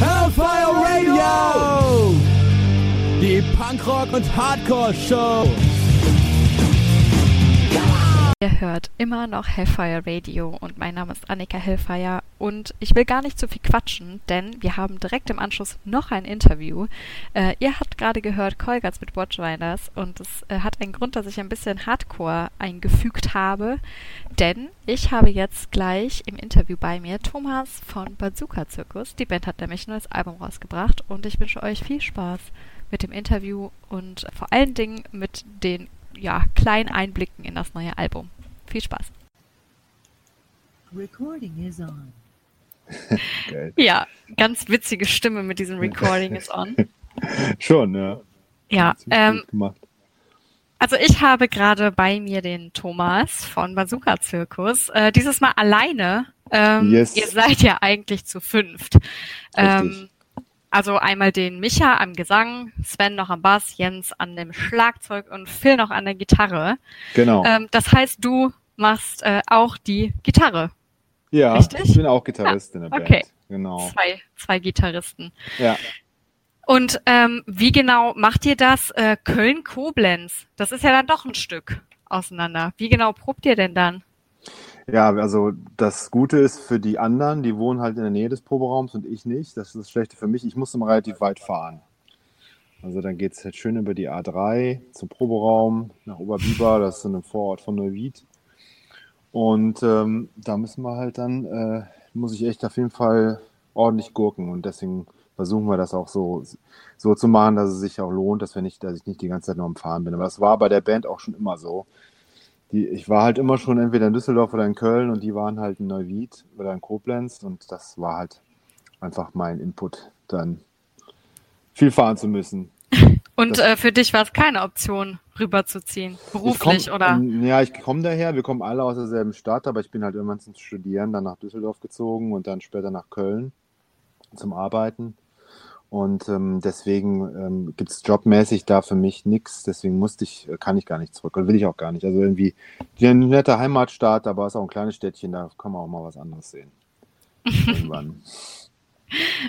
Hellfire Radio! Die Punkrock- und Hardcore-Show. Ihr hört immer noch Hellfire Radio und mein Name ist Annika Hellfire und ich will gar nicht zu viel quatschen, denn wir haben direkt im Anschluss noch ein Interview. Äh, ihr habt gerade gehört Kolgats mit Watchwinders und es äh, hat einen Grund, dass ich ein bisschen Hardcore eingefügt habe, denn ich habe jetzt gleich im Interview bei mir Thomas von Bazooka Zirkus. Die Band hat nämlich ein neues Album rausgebracht und ich wünsche euch viel Spaß mit dem Interview und vor allen Dingen mit den ja, kleinen Einblicken in das neue Album. Viel Spaß. Recording is on. Geil. Ja, ganz witzige Stimme mit diesem Recording is on. Schon, ja. Ja, ähm, gut gemacht. also ich habe gerade bei mir den Thomas von Bazooka Zirkus. Äh, dieses Mal alleine. Ähm, Yes. Ihr seid ja eigentlich zu fünft. Ähm, also einmal den Micha am Gesang, Sven noch am Bass, Jens an dem Schlagzeug und Phil noch an der Gitarre. Genau. Ähm, das heißt, du machst äh, auch die Gitarre. ja, richtig? ich bin auch Gitarrist in der Band. okay. Genau. Zwei, zwei Gitarristen. Ja. Und ähm, wie genau macht ihr das? Äh, Köln-Koblenz, das ist ja dann doch ein Stück auseinander. Wie genau probt ihr denn dann? Ja, also das Gute ist für die anderen, die wohnen halt in der Nähe des Proberaums und ich nicht. Das ist das Schlechte für mich. Ich muss immer relativ weit fahren. Also dann geht es halt schön über die A3 zum Proberaum nach Oberbiber, das ist in einem Vorort von Neuwied. Und ähm, da müssen wir halt dann, äh, muss ich echt auf jeden Fall ordentlich gurken und deswegen versuchen wir das auch so, so zu machen, dass es sich auch lohnt, dass wir nicht, dass ich nicht die ganze Zeit nur am Fahren bin. Aber das war bei der Band auch schon immer so. Die, ich war halt immer schon entweder in Düsseldorf oder in Köln und die waren halt in Neuwied oder in Koblenz und das war halt einfach mein Input, dann viel fahren zu müssen. Und äh, für dich war es keine Option, rüberzuziehen, beruflich ich komm, oder? ähm, Ja, ich komme daher, wir kommen alle aus derselben Stadt, aber ich bin halt irgendwann zum Studieren, dann nach Düsseldorf gezogen und dann später nach Köln zum Arbeiten. Und ähm, deswegen ähm, gibt es jobmäßig da für mich nichts, deswegen musste ich, äh, kann ich gar nicht zurück und will ich auch gar nicht. Also irgendwie eine nette Heimatstadt, aber es ist auch ein kleines Städtchen, da kann man auch mal was anderes sehen. Irgendwann.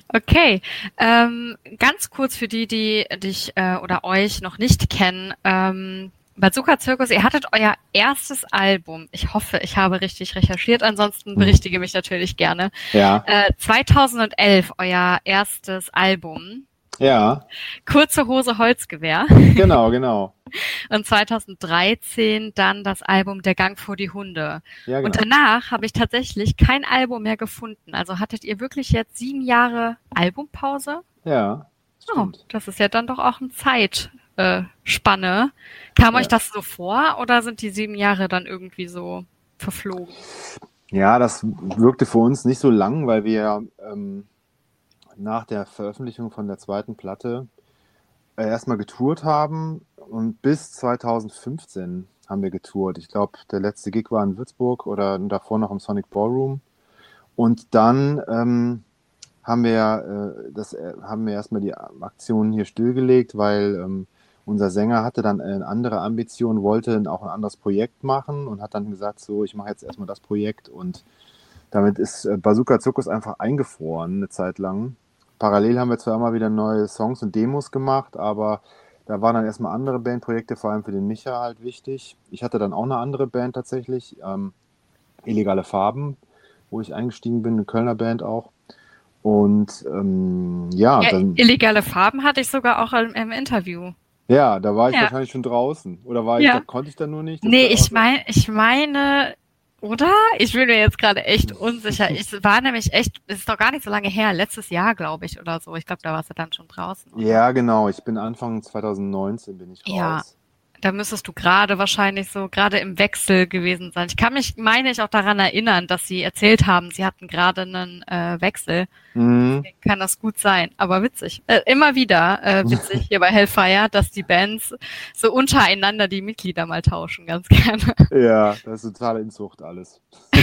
Okay, ähm, ganz kurz für die, die dich äh, oder euch noch nicht kennen. Ähm, Bazooka Zirkus, ihr hattet euer erstes Album. Ich hoffe, ich habe richtig recherchiert. Ansonsten Mhm. berichtige mich natürlich gerne. Ja, Äh, 2011 euer erstes Album. Ja, Kurze Hose Holzgewehr. genau, genau. Und 2013 dann das Album Der Gang vor die Hunde. Ja, Und genau. danach habe ich tatsächlich kein Album mehr gefunden. Also hattet ihr wirklich jetzt sieben Jahre Albumpause? Ja, Oh, stimmt. das ist ja dann doch auch eine Zeitspanne. Äh. Kam Ja. euch das so vor oder sind die sieben Jahre dann irgendwie so verflogen? Ja, das wirkte für uns nicht so lang, weil wir ähm, nach der Veröffentlichung von der zweiten Platte äh, erstmal getourt haben und bis 2015 haben wir getourt. Ich glaube, der letzte Gig war in Würzburg oder davor noch im Sonic Ballroom. Und dann ähm, haben wir äh, äh, wir erstmal die Aktion hier stillgelegt, weil ähm, unser Sänger hatte dann eine andere Ambition, wollte auch ein anderes Projekt machen und hat dann gesagt, so, ich mache jetzt erstmal das Projekt und damit ist äh, Bazooka Zirkus einfach eingefroren eine Zeit lang. Parallel haben wir zwar immer wieder neue Songs und Demos gemacht, aber da waren dann erstmal andere Bandprojekte, vor allem für den Micha halt wichtig. Ich hatte dann auch eine andere Band tatsächlich, ähm, Illegale Farben, wo ich eingestiegen bin, eine Kölner Band auch. Und ähm, ja, Ja, dann, illegale Farben hatte ich sogar auch im, im Interview. ja, da war ich Ja. wahrscheinlich schon draußen. Oder war ich, Ja. da konnte ich da nur nicht? Nee, ich meine, ich meine, oder? Ich bin mir jetzt gerade echt unsicher. Ich war nämlich echt, es ist doch gar nicht so lange her, letztes Jahr, glaube ich, oder so. Ich glaube, da warst du dann schon draußen. oder? Ja, genau. Ich bin Anfang 2019 bin ich raus. Ja. Da müsstest du gerade wahrscheinlich so, gerade im Wechsel gewesen sein. Ich kann mich, meine ich, auch daran erinnern, dass sie erzählt haben, sie hatten gerade einen äh, Wechsel. Mhm. Kann das gut sein. Aber witzig. Äh, immer wieder äh, witzig hier bei Hellfire, dass die Bands so untereinander die Mitglieder mal tauschen, ganz gerne. Ja, das ist totale Inzucht alles.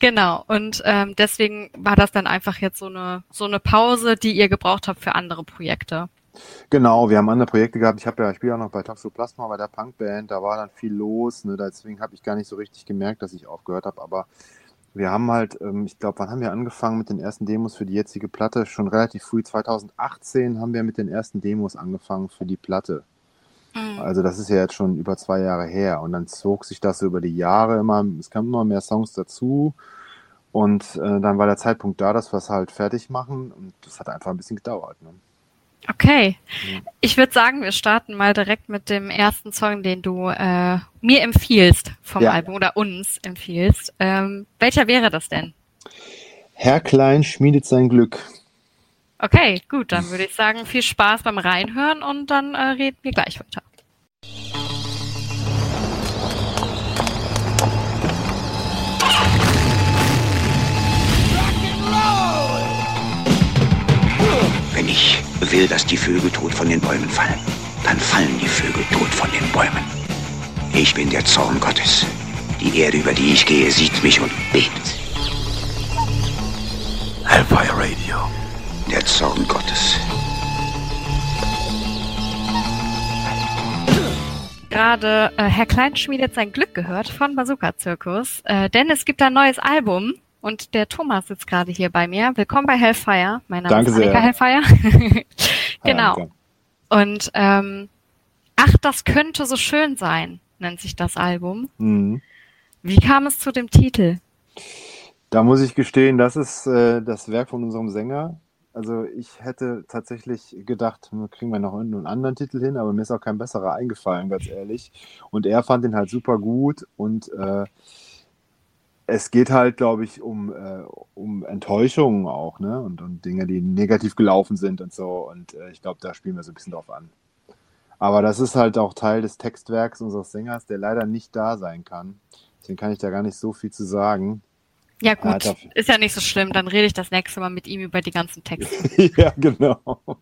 Genau. Und ähm, deswegen war das dann einfach jetzt so eine so eine Pause, die ihr gebraucht habt für andere Projekte. Genau, wir haben andere Projekte gehabt. Ich habe ja, ich spiele auch noch bei Toxoplasma bei der Punkband. Da war dann viel los. Ne? Deswegen habe ich gar nicht so richtig gemerkt, dass ich aufgehört habe. Aber wir haben halt, ähm, ich glaube, wann haben wir angefangen mit den ersten Demos für die jetzige Platte? Schon relativ früh, 2018 haben wir mit den ersten Demos angefangen für die Platte. Mhm. Also das ist ja jetzt schon über zwei Jahre her und dann zog sich das so über die Jahre immer, es kamen immer mehr Songs dazu und äh, dann war der Zeitpunkt da, dass wir es halt fertig machen und das hat einfach ein bisschen gedauert. Ne? Okay. Ja. Ich würde sagen, wir starten mal direkt mit dem ersten Song, den du äh, mir empfiehlst vom Ja. Album oder uns empfiehlst. Ähm, welcher wäre das denn? Herr Klein schmiedet sein Glück. Okay, gut, dann würde ich sagen, viel Spaß beim Reinhören und dann äh, reden wir gleich weiter. Wenn ich will, dass die Vögel tot von den Bäumen fallen, dann fallen die Vögel tot von den Bäumen. Ich bin der Zorn Gottes. Die Erde, über die ich gehe, sieht mich und bebt. Hellfire Radio. Der Zorn Gottes. Gerade äh, Herr Klein schmiedet sein Glück gehört von Bazooka Zirkus, äh, denn es gibt ein neues Album und der Thomas sitzt gerade hier bei mir. Willkommen bei Hellfire. Mein Name Danke ist Annika sehr. Hellfire. genau. Und ähm, ach, das könnte so schön sein, nennt sich das Album. Mhm. Wie kam es zu dem Titel? Da muss ich gestehen, das ist äh, das Werk von unserem Sänger. Also ich hätte tatsächlich gedacht, kriegen wir noch einen anderen Titel hin, aber mir ist auch kein besserer eingefallen, ganz ehrlich. Und er fand ihn halt super gut und äh, es geht halt, glaube ich, um, äh, um Enttäuschungen auch, ne? Und, und Dinge, die negativ gelaufen sind und so. Und äh, ich glaube, da spielen wir so ein bisschen drauf an. Aber das ist halt auch Teil des Textwerks unseres Sängers, der leider nicht da sein kann. Deswegen kann ich da gar nicht so viel zu sagen. Ja Ja, gut, darf- ist ja nicht so schlimm. Dann rede ich das nächste Mal mit ihm über die ganzen Texte. ja, genau.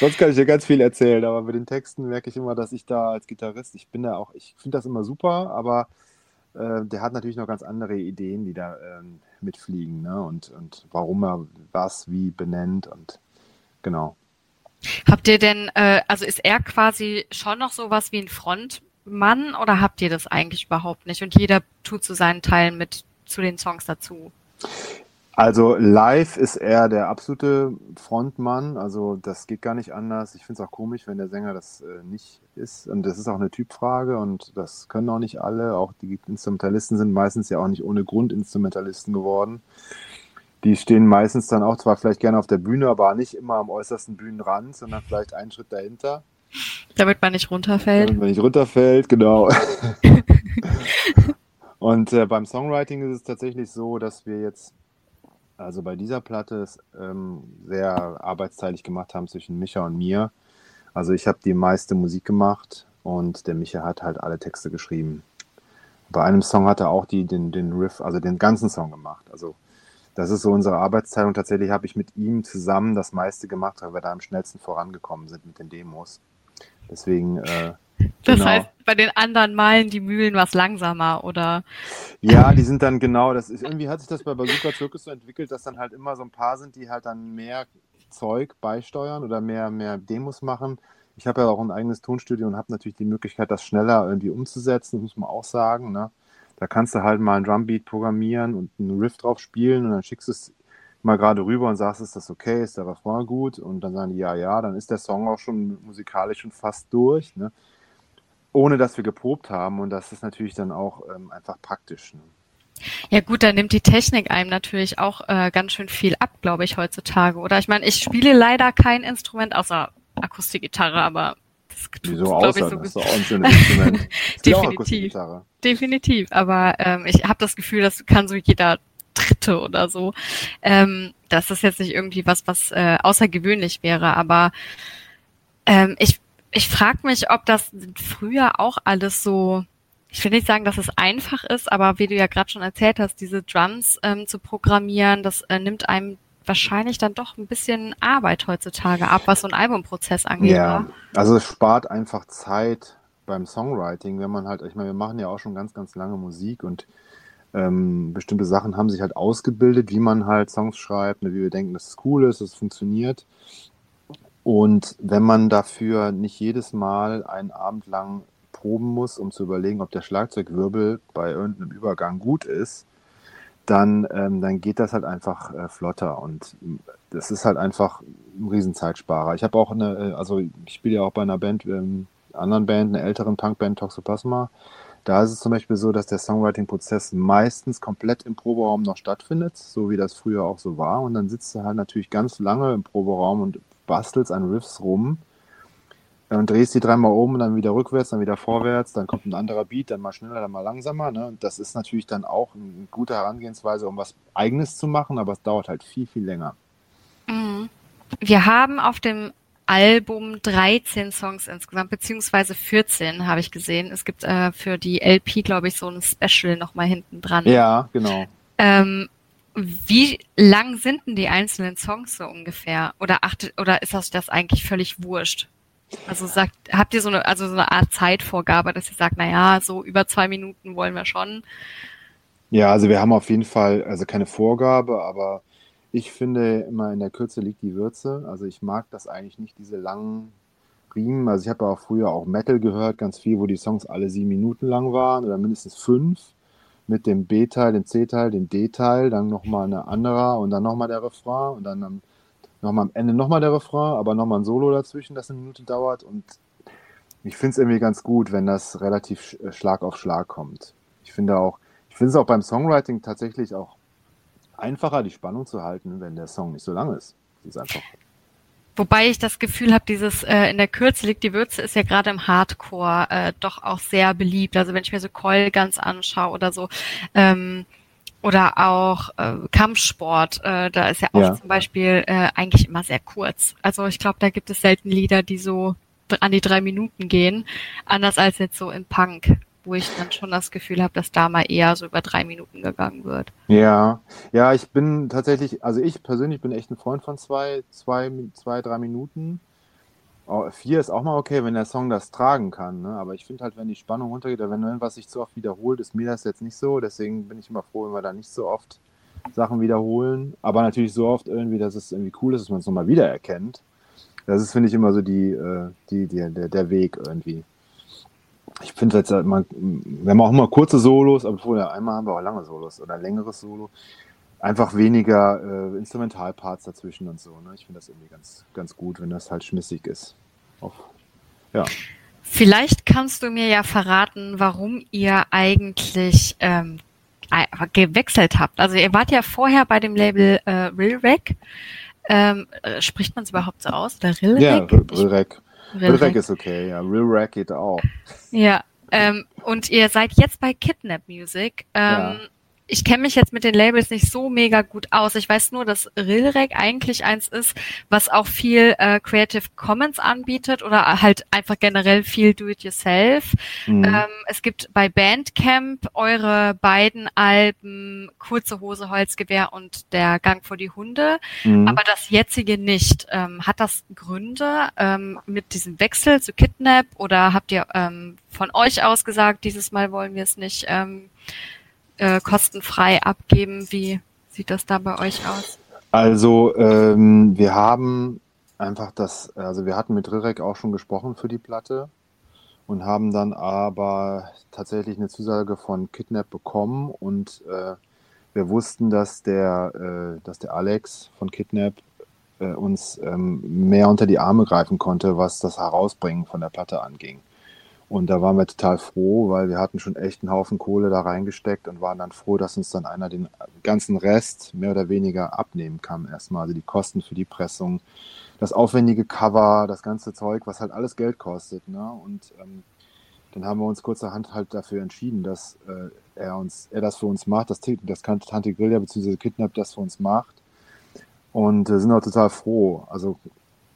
Sonst kann ich dir ganz viel erzählen, aber bei den Texten merke ich immer, dass ich da als Gitarrist, ich bin da auch, ich finde das immer super, aber äh, der hat natürlich noch ganz andere Ideen, die da ähm, mitfliegen, ne? Und, und warum er was wie benennt und genau. Habt ihr denn, äh, also ist er quasi schon noch sowas wie ein Frontmann oder habt ihr das eigentlich überhaupt nicht? Und jeder tut zu seinen Teilen mit zu den Songs dazu. Also live ist er der absolute Frontmann, also das geht gar nicht anders. Ich finde es auch komisch, wenn der Sänger das äh, nicht ist. Und das ist auch eine Typfrage und das können auch nicht alle. Auch die Instrumentalisten sind meistens ja auch nicht ohne Grund Instrumentalisten geworden. Die stehen meistens dann auch zwar vielleicht gerne auf der Bühne, aber nicht immer am äußersten Bühnenrand, sondern vielleicht einen Schritt dahinter. Damit man nicht runterfällt. Damit man nicht runterfällt, genau. Und äh, beim Songwriting ist es tatsächlich so, dass wir jetzt, also bei dieser Platte, ähm, sehr arbeitsteilig gemacht haben zwischen Micha und mir. Also ich habe die meiste Musik gemacht und der Micha hat halt alle Texte geschrieben. Bei einem Song hat er auch die, den, den Riff, also den ganzen Song gemacht. Also das ist so unsere Arbeitsteilung. Tatsächlich habe ich mit ihm zusammen das meiste gemacht, weil wir da am schnellsten vorangekommen sind mit den Demos. Deswegen, äh, Das genau. heißt, bei den anderen malen die Mühlen was langsamer oder Ja, die sind dann genau, das ist irgendwie hat sich das bei Bazooka Circus so entwickelt, dass dann halt immer so ein paar sind, die halt dann mehr Zeug beisteuern oder mehr, mehr Demos machen. Ich habe ja auch ein eigenes Tonstudio und habe natürlich die Möglichkeit, das schneller irgendwie umzusetzen, muss man auch sagen. Ne? Da kannst du halt mal einen Drumbeat programmieren und einen Riff drauf spielen und dann schickst du es mal gerade rüber und sagst, ist das okay, ist der Refrain gut? Und dann sagen die, ja, ja, dann ist der Song auch schon musikalisch schon fast durch, ne? Ohne dass wir geprobt haben und das ist natürlich dann auch ähm, einfach praktisch. Ne? Ja gut, da nimmt die Technik einem natürlich auch äh, ganz schön viel ab, glaube ich, heutzutage. Oder ich meine, ich spiele leider kein Instrument außer Akustikgitarre, aber das tut, Wieso glaube ich, außer? so das ist doch auch ein schönes Instrument. Definitiv. Definitiv. Aber ähm, ich habe das Gefühl, das kann so jeder Dritte oder so. Ähm, das ist jetzt nicht irgendwie was, was äh, außergewöhnlich wäre, aber ähm, ich, ich frage mich, ob das früher auch alles so, ich will nicht sagen, dass es einfach ist, aber wie du ja gerade schon erzählt hast, diese Drums ähm, zu programmieren, das äh, nimmt einem wahrscheinlich dann doch ein bisschen Arbeit heutzutage ab, was so ein Albumprozess angeht. Ja, also es spart einfach Zeit beim Songwriting, wenn man halt, ich meine, wir machen ja auch schon ganz, ganz lange Musik und ähm, bestimmte Sachen haben sich halt ausgebildet, wie man halt Songs schreibt, ne, wie wir denken, dass es cool ist, dass es funktioniert. Und wenn man dafür nicht jedes Mal einen Abend lang proben muss, um zu überlegen, ob der Schlagzeugwirbel bei irgendeinem Übergang gut ist, dann, ähm, dann geht das halt einfach äh, flotter und das ist halt einfach ein Riesenzeitsparer. Ich habe auch eine, äh, also ich spiele ja auch bei einer Band, ähm, anderen Band, einer älteren Punkband, Toxoplasma. Da ist es zum Beispiel so, dass der Songwriting-Prozess meistens komplett im Proberaum noch stattfindet, so wie das früher auch so war. Und dann sitzt du halt natürlich ganz lange im Proberaum und bastelst an Riffs rum und drehst die dreimal um, dann wieder rückwärts, dann wieder vorwärts, dann kommt ein anderer Beat, dann mal schneller, dann mal langsamer. Ne? Und das ist natürlich dann auch eine gute Herangehensweise, um was Eigenes zu machen, aber es dauert halt viel, viel länger. Mhm. Wir haben auf dem Album 13 Songs insgesamt, beziehungsweise 14 habe ich gesehen. Es gibt äh, für die LP, glaube ich, so ein Special nochmal hinten dran. Ja, genau. Ähm, wie lang sind denn die einzelnen Songs so ungefähr? Oder achtet, oder ist das, das eigentlich völlig wurscht? Also sagt, habt ihr so eine, also so eine Art Zeitvorgabe, dass ihr sagt, na ja, so über zwei Minuten wollen wir schon? Ja, also wir haben auf jeden Fall, also keine Vorgabe, aber ich finde immer in der Kürze liegt die Würze. Also ich mag das eigentlich nicht, diese langen Riemen. Also ich habe ja auch früher auch Metal gehört, ganz viel, wo die Songs alle sieben Minuten lang waren oder mindestens fünf mit dem B-Teil, dem C-Teil, dem D-Teil, dann nochmal eine andere und dann nochmal der Refrain und dann Nochmal am Ende nochmal der Refrain, aber nochmal ein Solo dazwischen, das eine Minute dauert. Und ich finde es irgendwie ganz gut, wenn das relativ äh, Schlag auf Schlag kommt. Ich finde auch, ich finde es auch beim Songwriting tatsächlich auch einfacher, die Spannung zu halten, wenn der Song nicht so lang ist. Das ist einfach. Wobei ich das Gefühl habe, dieses äh, in der Kürze liegt die Würze ist ja gerade im Hardcore äh, doch auch sehr beliebt. Also wenn ich mir so Coil ganz anschaue oder so, ähm, oder auch äh, Kampfsport, äh, da ist ja auch ja. zum Beispiel äh, eigentlich immer sehr kurz. Also ich glaube, da gibt es selten Lieder, die so an die drei Minuten gehen, anders als jetzt so in Punk, wo ich dann schon das Gefühl habe, dass da mal eher so über drei Minuten gegangen wird. Ja, ja, ich bin tatsächlich, also ich persönlich bin echt ein Freund von zwei, zwei, zwei, drei Minuten. Oh, vier ist auch mal okay, wenn der Song das tragen kann. Ne? Aber ich finde halt, wenn die Spannung runtergeht wenn irgendwas sich zu oft wiederholt, ist mir das jetzt nicht so. Deswegen bin ich immer froh, wenn wir da nicht so oft Sachen wiederholen. Aber natürlich so oft irgendwie, dass es irgendwie cool ist, dass man es nochmal wiedererkennt. Das ist, finde ich, immer so die, äh, die, die, der, der Weg irgendwie. Ich finde jetzt, halt, man, wir haben auch immer kurze Solos, aber vorher einmal haben wir auch lange Solos oder längeres Solo. Einfach weniger äh, Instrumentalparts dazwischen und so. Ne? Ich finde das irgendwie ganz, ganz gut, wenn das halt schmissig ist auf, ja. Vielleicht kannst du mir ja verraten, warum ihr eigentlich ähm, gewechselt habt. Also ihr wart ja vorher bei dem Label äh, Rilrec. Ähm, äh, spricht man es überhaupt so aus? Oder Rilrec? Ja, Rilrec. Rilrec ist okay, ja. Rilrec geht auch. Ja, ähm, und ihr seid jetzt bei Kidnap Music. Ähm, ja ich kenne mich jetzt mit den Labels nicht so mega gut aus. Ich weiß nur, dass Rilrec eigentlich eins ist, was auch viel äh, Creative Commons anbietet oder halt einfach generell viel Do-it-yourself. Mhm. Ähm, es gibt bei Bandcamp eure beiden Alben Kurze Hose, Holzgewehr und Der Gang vor die Hunde, mhm. aber das jetzige nicht. Ähm, hat das Gründe ähm, mit diesem Wechsel zu Kidnap oder habt ihr ähm, von euch aus gesagt, dieses Mal wollen wir es nicht? Äh, kostenfrei abgeben. Wie sieht das da bei euch aus? Also ähm, wir haben einfach das, also wir hatten mit Rirek auch schon gesprochen für die Platte und haben dann aber tatsächlich eine Zusage von Kidnap bekommen und äh, wir wussten, dass der, äh, dass der Alex von Kidnap äh, uns ähm, mehr unter die Arme greifen konnte, was das Herausbringen von der Platte anging. Und da waren wir total froh, weil wir hatten schon echt einen Haufen Kohle da reingesteckt und waren dann froh, dass uns dann einer den ganzen Rest mehr oder weniger abnehmen kann erstmal. Also die Kosten für die Pressung, das aufwendige Cover, das ganze Zeug, was halt alles Geld kostet. Ne? Und ähm, dann haben wir uns kurzerhand halt dafür entschieden, dass äh, er uns, er das für uns macht, dass, das Tante Grilla bzw. Kidnap das für uns macht. Und äh, sind auch total froh. Also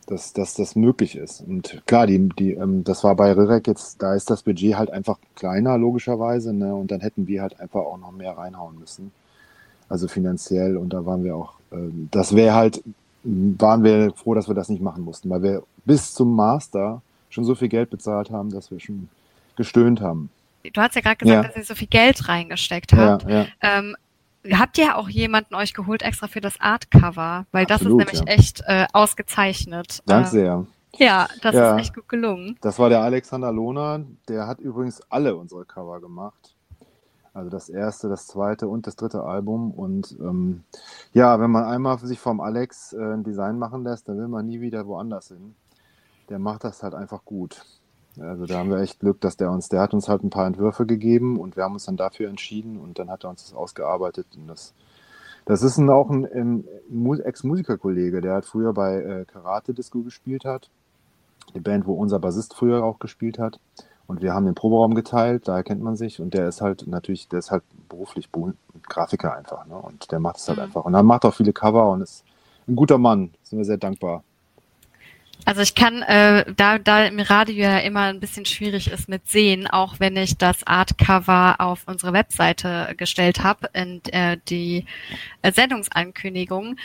dass, dass das möglich ist. Und klar, die, die, ähm, das war bei Rirek jetzt, da ist das Budget halt einfach kleiner, logischerweise, ne? Und dann hätten wir halt einfach auch noch mehr reinhauen müssen. Also finanziell. Und da waren wir auch, äh, das wäre halt, waren wir froh, dass wir das nicht machen mussten, weil wir bis zum Master schon so viel Geld bezahlt haben, dass wir schon gestöhnt haben. Du hast ja gerade gesagt, ja. dass ihr so viel Geld reingesteckt habt. Ja, ja. Ähm, Habt ihr auch jemanden euch geholt extra für das Artcover? Weil das Absolut, ist nämlich ja. echt äh, ausgezeichnet. Danke sehr. Ja, das ja, ist echt gut gelungen. Das war der Alexander Lohner. Der hat übrigens alle unsere Cover gemacht. Also das erste, das zweite und das dritte Album. Und ähm, ja, wenn man einmal sich vom Alex äh, ein Design machen lässt, dann will man nie wieder woanders hin. Der macht das halt einfach gut. Also da haben wir echt Glück, dass der uns, der hat uns halt ein paar Entwürfe gegeben und wir haben uns dann dafür entschieden und dann hat er uns das ausgearbeitet. Und das, das ist ein, auch ein, ein Ex-Musikerkollege, der halt früher bei äh, Karate Disco gespielt hat. Die Band, wo unser Bassist früher auch gespielt hat. Und wir haben den Proberaum geteilt, daher kennt man sich. Und der ist halt natürlich, der ist halt beruflich Grafiker einfach. Ne? Und der macht es halt mhm. einfach. Und er macht auch viele Cover und ist ein guter Mann. Sind wir sehr dankbar. Also ich kann, äh, da, da im Radio ja immer ein bisschen schwierig ist mit sehen, auch wenn ich das Artcover auf unsere Webseite gestellt habe, in äh, die äh, Sendungsankündigung,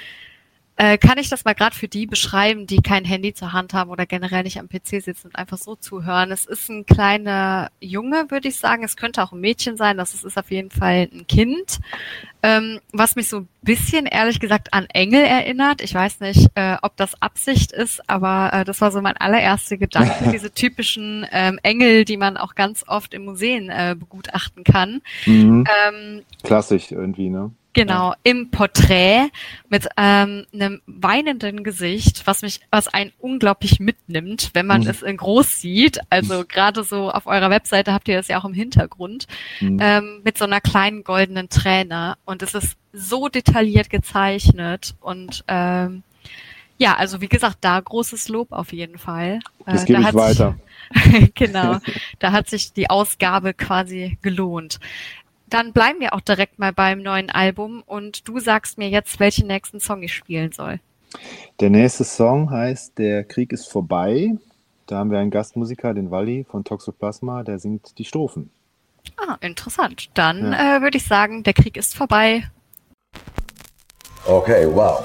äh, kann ich das mal gerade für die beschreiben, die kein Handy zur Hand haben oder generell nicht am PC sitzen und einfach so zuhören? Es ist ein kleiner Junge, würde ich sagen. Es könnte auch ein Mädchen sein. Das ist, auf jeden Fall ein Kind, ähm, was mich so ein bisschen, ehrlich gesagt, an Engel erinnert. Ich weiß nicht, äh, ob das Absicht ist, aber äh, das war so mein allererster Gedanke. Diese typischen ähm, Engel, die man auch ganz oft im Museen äh, begutachten kann. Mhm. Ähm, Klassisch irgendwie, ne? Genau, im Porträt mit ähm, einem weinenden Gesicht, was mich, was einen unglaublich mitnimmt, wenn man mhm. es in groß sieht. Also gerade so auf eurer Webseite habt ihr das ja auch im Hintergrund, mhm. ähm, mit so einer kleinen goldenen Träne. Und es ist so detailliert gezeichnet und ähm, ja, also wie gesagt, da großes Lob auf jeden Fall. Das äh, gebe ich weiter. Sich, genau, da hat sich die Ausgabe quasi gelohnt dann bleiben wir auch direkt mal beim neuen Album und du sagst mir jetzt, welchen nächsten Song ich spielen soll. Der nächste Song heißt Der Krieg ist vorbei. Da haben wir einen Gastmusiker, den Walli von Toxoplasma, der singt die Strophen. Ah, interessant. Dann ja. äh, würde ich sagen, der Krieg ist vorbei. Okay, wow.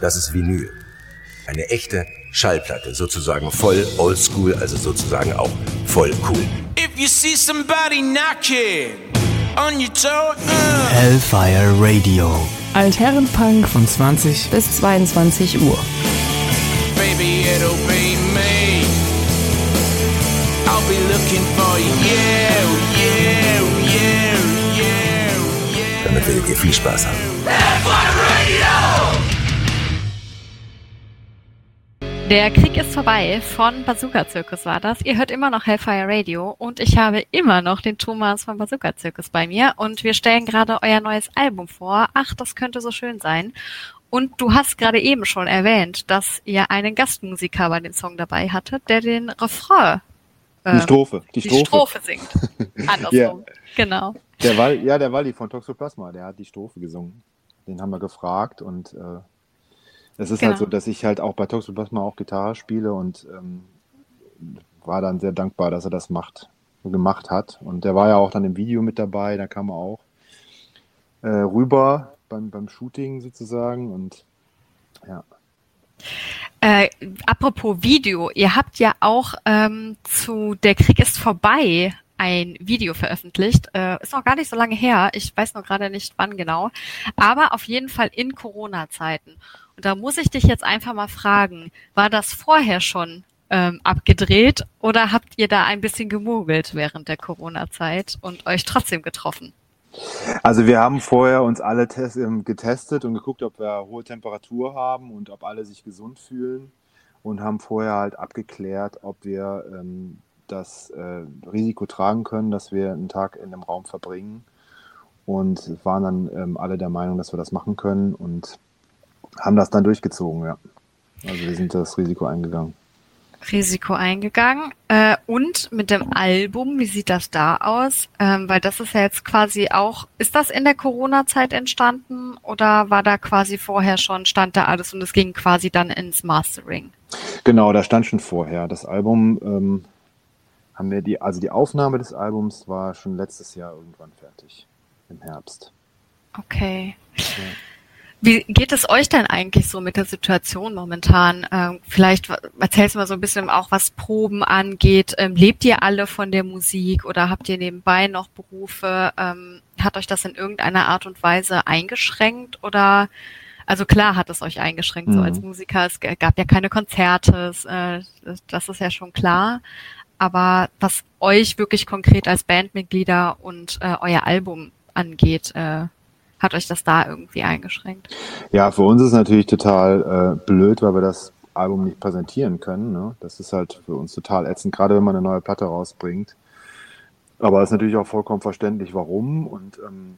Das ist Vinyl. Eine echte Schallplatte, sozusagen voll oldschool, also sozusagen auch voll cool. If you see somebody knocking on your toe. Uh. Hellfire Radio. Altherrenpunk von 20 bis 22 Uhr. Baby, it'll be me. I'll be looking for you, you, you, you, you. Damit werdet ihr viel Spaß haben. Hellfire Der Krieg ist vorbei von Bazooka Zirkus war das. Ihr hört immer noch Hellfire Radio und ich habe immer noch den Thomas von Bazooka Zirkus bei mir und wir stellen gerade euer neues Album vor. Ach, das könnte so schön sein. Und du hast gerade eben schon erwähnt, dass ihr einen Gastmusiker bei dem Song dabei hattet, der den Refrain äh, die Strophe, die, die Strophe. Strophe singt. Andersrum. ja. Genau. Der Wal, ja, der Walli von Toxoplasma, der hat die Strophe gesungen. Den haben wir gefragt und äh, es ist genau. halt so, dass ich halt auch bei Toxoplasma auch Gitarre spiele und ähm, war dann sehr dankbar, dass er das macht, gemacht hat. Und der war ja auch dann im Video mit dabei, da kam er auch äh, rüber beim, beim Shooting sozusagen und ja. Äh, apropos Video, ihr habt ja auch ähm, zu Der Krieg ist vorbei ein Video veröffentlicht. Äh, ist noch gar nicht so lange her. Ich weiß noch gerade nicht wann genau. Aber auf jeden Fall in Corona-Zeiten. Und da muss ich dich jetzt einfach mal fragen, war das vorher schon ähm, abgedreht oder habt ihr da ein bisschen gemogelt während der Corona-Zeit und euch trotzdem getroffen? Also wir haben vorher uns alle ähm, getestet und geguckt, ob wir hohe Temperatur haben und ob alle sich gesund fühlen und haben vorher halt abgeklärt, ob wir ähm, das äh, Risiko tragen können, dass wir einen Tag in dem Raum verbringen und waren dann ähm, alle der Meinung, dass wir das machen können und haben das dann durchgezogen, ja. Also wir sind das Risiko eingegangen. Risiko eingegangen. Äh, und mit dem Album, wie sieht das da aus? Ähm, weil das ist ja jetzt quasi auch, ist das in der Corona-Zeit entstanden oder war da quasi vorher schon, stand da alles und es ging quasi dann ins Mastering? Genau, da stand schon vorher. Das Album ähm, haben wir die, also die Aufnahme des Albums war schon letztes Jahr irgendwann fertig, im Herbst. Okay. Ja. Wie geht es euch denn eigentlich so mit der Situation momentan? Ähm, vielleicht erzählst du mal so ein bisschen auch, was Proben angeht. Ähm, lebt ihr alle von der Musik oder habt ihr nebenbei noch Berufe? Ähm, hat euch das in irgendeiner Art und Weise eingeschränkt oder also klar hat es euch eingeschränkt, mhm. so als Musiker. Es gab ja keine Konzerte, äh, das ist ja schon klar. Aber was euch wirklich konkret als Bandmitglieder und äh, euer Album angeht, äh, hat euch das da irgendwie eingeschränkt? Ja, für uns ist es natürlich total äh, blöd, weil wir das Album nicht präsentieren können. Ne? Das ist halt für uns total ätzend, gerade wenn man eine neue Platte rausbringt. Aber es ist natürlich auch vollkommen verständlich, warum. Und ähm,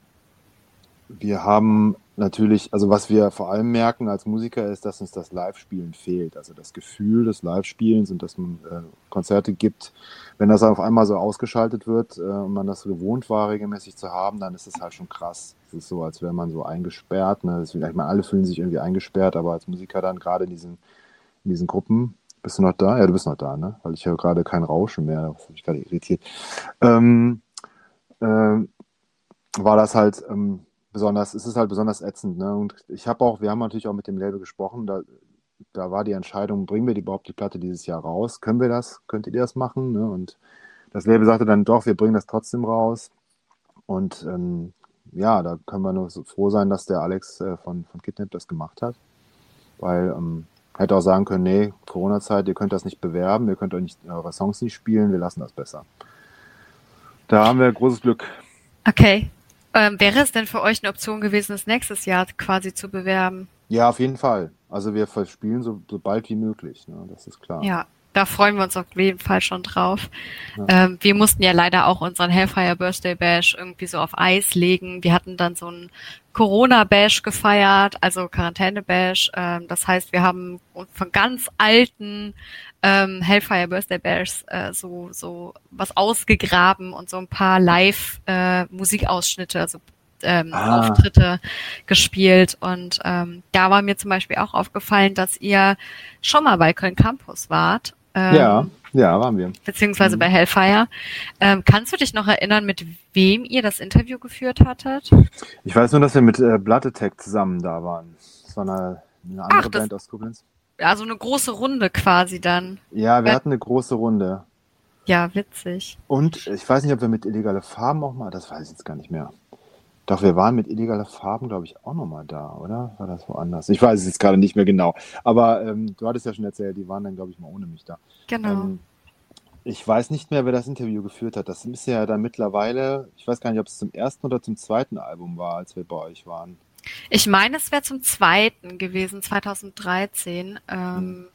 wir haben natürlich, also was wir vor allem merken als Musiker ist, dass uns das Live-Spielen fehlt. Also das Gefühl des Live-Spielens und dass man äh, Konzerte gibt. Wenn das auf einmal so ausgeschaltet wird äh, und man das gewohnt war, regelmäßig zu haben, dann ist es halt schon krass. Es ist so, als wäre man so eingesperrt. Ne? Deswegen, ich meine, alle fühlen sich irgendwie eingesperrt, aber als Musiker dann gerade in diesen, in diesen Gruppen, bist du noch da? Ja, du bist noch da, ne? Weil ich höre gerade kein Rauschen mehr. Das hat mich gerade irritiert. Ähm, äh, war das halt ähm, besonders, es ist halt besonders ätzend. Ne? Und ich habe auch, wir haben natürlich auch mit dem Label gesprochen, da, da war die Entscheidung, bringen wir die überhaupt die Platte dieses Jahr raus? Können wir das? Könnt ihr das machen? Ne? Und das Label sagte dann doch, wir bringen das trotzdem raus. Und ähm, ja, da können wir nur so froh sein, dass der Alex äh, von, von Kidnap das gemacht hat. Weil ähm, hätte auch sagen können, nee, Corona-Zeit, ihr könnt das nicht bewerben, ihr könnt euch nicht, eure Songs nicht spielen, wir lassen das besser. Da haben wir großes Glück. Okay. Ähm, wäre es denn für euch eine Option gewesen, das nächstes Jahr quasi zu bewerben? Ja, auf jeden Fall. Also wir verspielen so, so bald wie möglich, ne? das ist klar. Ja, da freuen wir uns auf jeden Fall schon drauf. Ja. Ähm, wir mussten ja leider auch unseren Hellfire Birthday Bash irgendwie so auf Eis legen. Wir hatten dann so ein Corona Bash gefeiert, also Quarantäne Bash. Ähm, das heißt, wir haben von ganz alten ähm, Hellfire Birthday Bash äh, so so was ausgegraben und so ein paar Live äh, Musikausschnitte, also ähm, ah. Auftritte gespielt. Und ähm, da war mir zum Beispiel auch aufgefallen, dass ihr schon mal bei Köln Campus wart ähm, ja, ja, waren wir. Beziehungsweise mhm. bei Hellfire. Ähm, kannst du dich noch erinnern, mit wem ihr das Interview geführt hattet? Ich weiß nur, dass wir mit äh, Blood Attack zusammen da waren. Das war eine, eine andere Ach, Band aus Koblenz. Also eine große Runde quasi dann. Ja, wir hatten eine große Runde. Ja, witzig. Und ich weiß nicht, ob wir mit illegale Farben auch mal, das weiß ich jetzt gar nicht mehr. Doch, wir waren mit illegaler Farben, glaube ich, auch nochmal da, oder? War das woanders? Ich weiß es jetzt gerade nicht mehr genau. Aber ähm, du hattest ja schon erzählt, die waren dann, glaube ich, mal ohne mich da. Genau. Ähm, ich weiß nicht mehr, wer das Interview geführt hat. Das ist ja dann mittlerweile, ich weiß gar nicht, ob es zum ersten oder zum zweiten Album war, als wir bei euch waren. Ich meine, es wäre zum zweiten gewesen, 2013. Ähm, hm.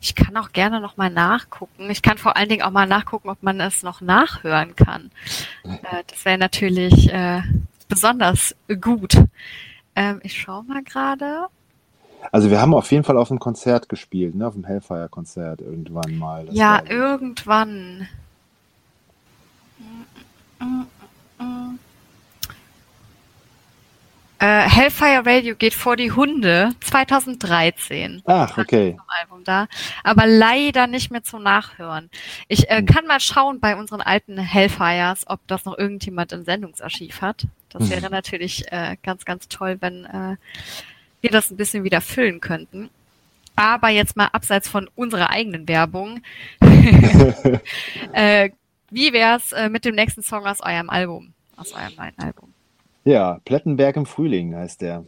Ich kann auch gerne nochmal nachgucken. Ich kann vor allen Dingen auch mal nachgucken, ob man es noch nachhören kann. Äh, das wäre natürlich äh, besonders gut. Ähm, ich schaue mal gerade. Also wir haben auf jeden Fall auf dem Konzert gespielt, ne? auf dem Hellfire-Konzert irgendwann mal. Das ja, irgendwann. Äh, Hellfire Radio geht vor die Hunde 2013. Ach, okay. Album da, aber leider nicht mehr zum Nachhören. Ich äh, hm. kann mal schauen bei unseren alten Hellfires, ob das noch irgendjemand im Sendungsarchiv hat. Das wäre mhm. natürlich äh, ganz, ganz toll, wenn äh, wir das ein bisschen wieder füllen könnten. Aber jetzt mal abseits von unserer eigenen Werbung. äh, wie wär's äh, mit dem nächsten Song aus eurem Album? Aus eurem neuen Album? Ja, Plettenberg im Frühling heißt der.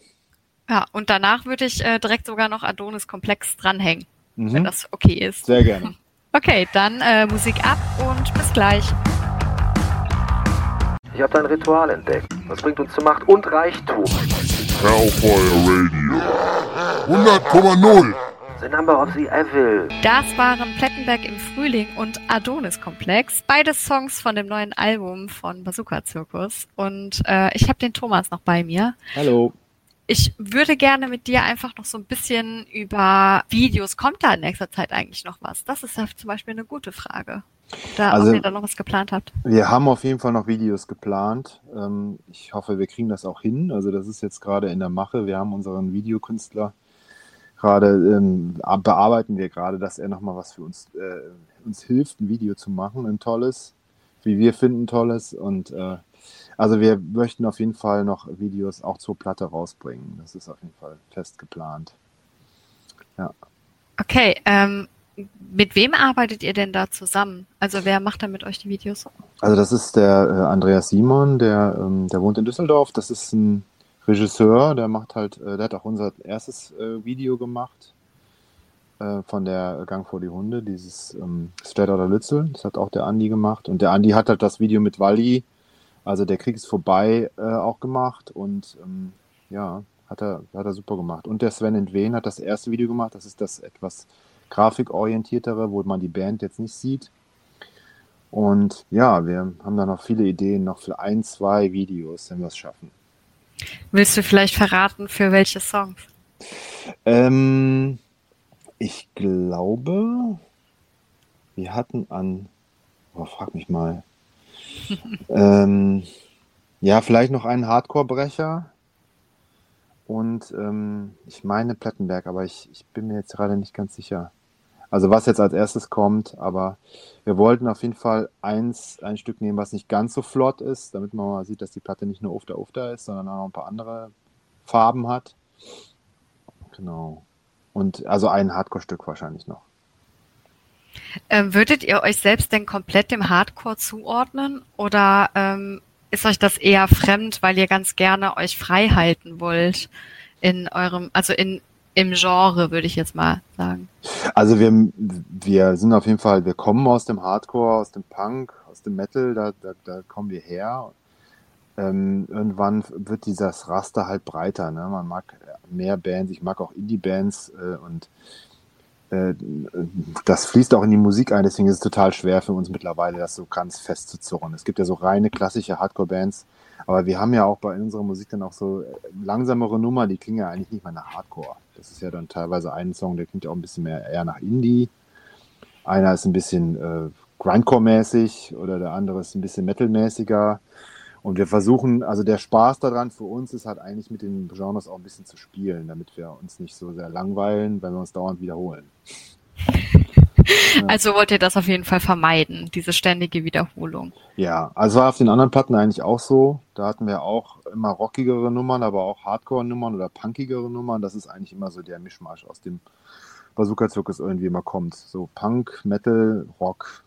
Ja, und danach würde ich äh, direkt sogar noch Adonis Komplex dranhängen, mhm. wenn das okay ist. Sehr gerne. Okay, dann äh, Musik ab und bis gleich. Ich habe dein Ritual entdeckt. Das bringt uns zu Macht und Reichtum. Hellfire Radio. 100,0. The number of the evil. Das waren Plettenberg im Frühling und Adonis Komplex. Beide Songs von dem neuen Album von Bazooka Zirkus. Und äh, ich habe den Thomas noch bei mir. Hallo. Ich würde gerne mit dir einfach noch so ein bisschen über Videos. Kommt da in nächster Zeit eigentlich noch was? Das ist ja zum Beispiel eine gute Frage. Da, also, ob ihr da noch was geplant habt. Wir haben auf jeden Fall noch Videos geplant. Ähm, ich hoffe, wir kriegen das auch hin. Also das ist jetzt gerade in der Mache. Wir haben unseren Videokünstler gerade, ähm, bearbeiten wir gerade, dass er nochmal was für uns, äh, uns hilft, ein Video zu machen, ein tolles, wie wir finden, tolles. Und äh, also wir möchten auf jeden Fall noch Videos auch zur Platte rausbringen. Das ist auf jeden Fall fest geplant. Ja. Okay, ähm, mit wem arbeitet ihr denn da zusammen? Also wer macht da mit euch die Videos? Also das ist der äh, Andreas Simon, der, ähm, der wohnt in Düsseldorf. Das ist ein Regisseur, der macht halt, äh, der hat auch unser erstes äh, Video gemacht. äh, von der Gang vor die Hunde, dieses ähm, Outta Lützel. Das hat auch der Andi gemacht. Und der Andi hat halt das Video mit Walli, also der Krieg ist vorbei, äh, auch gemacht. Und ähm, ja, hat er, hat er super gemacht. Und der Sven Entwen hat das erste Video gemacht. Das ist das etwas grafikorientiertere, wo man die Band jetzt nicht sieht. Und ja, wir haben da noch viele Ideen, noch für ein, zwei Videos, wenn wir es schaffen. Willst du vielleicht verraten, für welche Songs? Ähm, ich glaube, wir hatten an, oh, frag mich mal. ähm, ja, vielleicht noch einen Hardcore-Brecher. Und ähm, ich meine Plettenberg, aber ich, ich bin mir jetzt gerade nicht ganz sicher. Also was jetzt als erstes kommt, aber wir wollten auf jeden Fall eins, ein Stück nehmen, was nicht ganz so flott ist, damit man mal sieht, dass die Platte nicht nur Ufter Ufter ist, sondern auch noch ein paar andere Farben hat. Genau. Und also ein Hardcore-Stück wahrscheinlich noch. Ähm, würdet ihr euch selbst denn komplett dem Hardcore zuordnen oder ähm, ist euch das eher fremd, weil ihr ganz gerne euch frei halten wollt in eurem, also in im Genre, würde ich jetzt mal sagen. Also wir, wir sind auf jeden Fall, wir kommen aus dem Hardcore, aus dem Punk, aus dem Metal, da, da, da kommen wir her. Ähm, irgendwann wird dieses Raster halt breiter. Ne? Man mag mehr Bands, ich mag auch Indie-Bands äh, und das fließt auch in die Musik ein, deswegen ist es total schwer für uns mittlerweile, das so ganz fest zu zurren. Es gibt ja so reine klassische Hardcore-Bands, aber wir haben ja auch bei unserer Musik dann auch so langsamere Nummern, die klingen ja eigentlich nicht mehr nach Hardcore. Das ist ja dann teilweise ein Song, der klingt ja auch ein bisschen mehr eher nach Indie. Einer ist ein bisschen äh, Grindcore-mäßig oder der andere ist ein bisschen Metal-mäßiger. Und wir versuchen, also der Spaß daran für uns ist halt eigentlich mit den Genres auch ein bisschen zu spielen, damit wir uns nicht so sehr langweilen, weil wir uns dauernd wiederholen. Also wollt ihr das auf jeden Fall vermeiden, diese ständige Wiederholung. Ja, also war auf den anderen Platten eigentlich auch so. Da hatten wir auch immer rockigere Nummern, aber auch Hardcore-Nummern oder punkigere Nummern. Das ist eigentlich immer so der Mischmasch aus dem Bazooka-Zirkus irgendwie immer kommt. So Punk, Metal, Rock,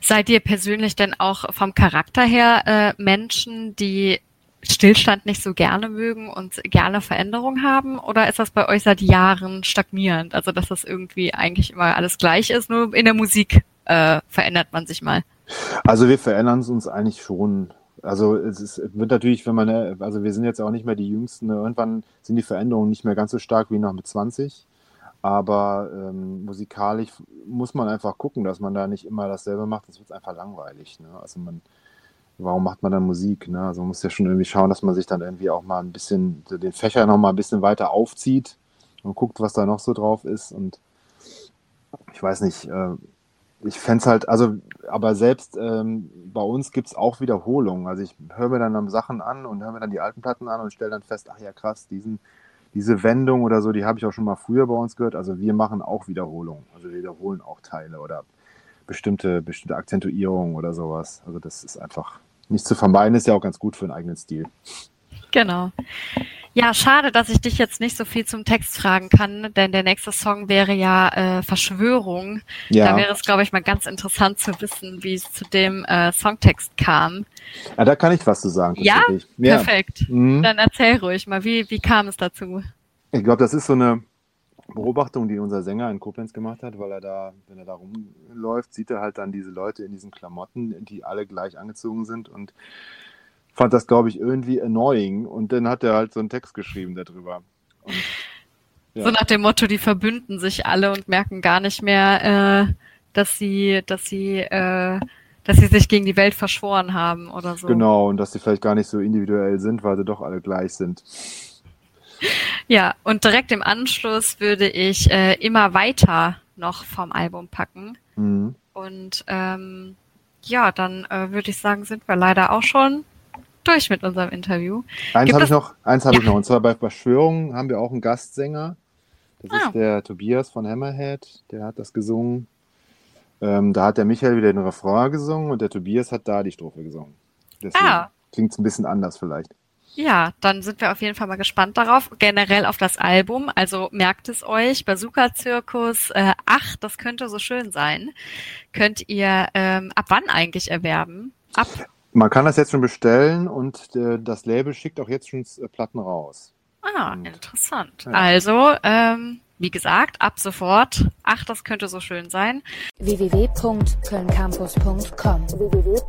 Seid ihr persönlich denn auch vom Charakter her äh, Menschen, die Stillstand nicht so gerne mögen und gerne Veränderung haben? Oder ist das bei euch seit Jahren stagnierend? Also, dass das irgendwie eigentlich immer alles gleich ist, nur in der Musik äh, verändert man sich mal. Also, wir verändern uns eigentlich schon. Also, es ist, wird natürlich, wenn man, also wir sind jetzt auch nicht mehr die Jüngsten, irgendwann sind die Veränderungen nicht mehr ganz so stark wie noch mit 20. Aber ähm, musikalisch muss man einfach gucken, dass man da nicht immer dasselbe macht. Das wird einfach langweilig. Ne? Also man, warum macht man dann Musik? Ne? Also man muss ja schon irgendwie schauen, dass man sich dann irgendwie auch mal ein bisschen den Fächer noch mal ein bisschen weiter aufzieht und guckt, was da noch so drauf ist. Und ich weiß nicht, äh, ich fände es halt, also, aber selbst ähm, bei uns gibt es auch Wiederholungen. Also ich höre mir dann Sachen an und höre mir dann die alten Platten an und stelle dann fest, ach ja krass, diesen diese Wendung oder so, die habe ich auch schon mal früher bei uns gehört. Also wir machen auch Wiederholungen. Also wir wiederholen auch Teile oder bestimmte, bestimmte Akzentuierungen oder sowas. Also das ist einfach nicht zu vermeiden, ist ja auch ganz gut für einen eigenen Stil. Genau. Ja, schade, dass ich dich jetzt nicht so viel zum Text fragen kann, denn der nächste Song wäre ja äh, Verschwörung. Ja. Da wäre es, glaube ich, mal ganz interessant zu wissen, wie es zu dem äh, Songtext kam. Ja, da kann ich was zu sagen. Ja? ja, perfekt. Mhm. Dann erzähl ruhig mal, wie, wie kam es dazu? Ich glaube, das ist so eine Beobachtung, die unser Sänger in Koblenz gemacht hat, weil er da, wenn er da rumläuft, sieht er halt dann diese Leute in diesen Klamotten, die alle gleich angezogen sind und fand das, glaube ich, irgendwie annoying. Und dann hat er halt so einen Text geschrieben darüber. Und, ja. So nach dem Motto, die verbünden sich alle und merken gar nicht mehr, äh, dass sie, dass sie, äh, dass sie sich gegen die Welt verschworen haben oder so. Genau, und dass sie vielleicht gar nicht so individuell sind, weil sie doch alle gleich sind. Ja, und direkt im Anschluss würde ich äh, immer weiter noch vom Album packen. Mhm. Und ähm, ja, dann äh, würde ich sagen, sind wir leider auch schon durch mit unserem Interview. Eins habe ich noch, eins habe ja. ich noch, und zwar bei Verschwörung haben wir auch einen Gastsänger. Das ah. ist der Tobias von Hammerhead, der hat das gesungen. Ähm, da hat der Michael wieder den Refrain gesungen und der Tobias hat da die Strophe gesungen. Deswegen ah. klingt es ein bisschen anders vielleicht. Ja, dann sind wir auf jeden Fall mal gespannt darauf. Generell auf das Album. Also merkt es euch, Bazooka Zirkus, äh, ach, das könnte so schön sein. Könnt ihr ähm, ab wann eigentlich erwerben? Ab man kann das jetzt schon bestellen und äh, das Label schickt auch jetzt schon äh, Platten raus. Ah, und, interessant. Ja. Also, ähm, wie gesagt, ab sofort. Ach, das könnte so schön sein. www.kölncampus.com www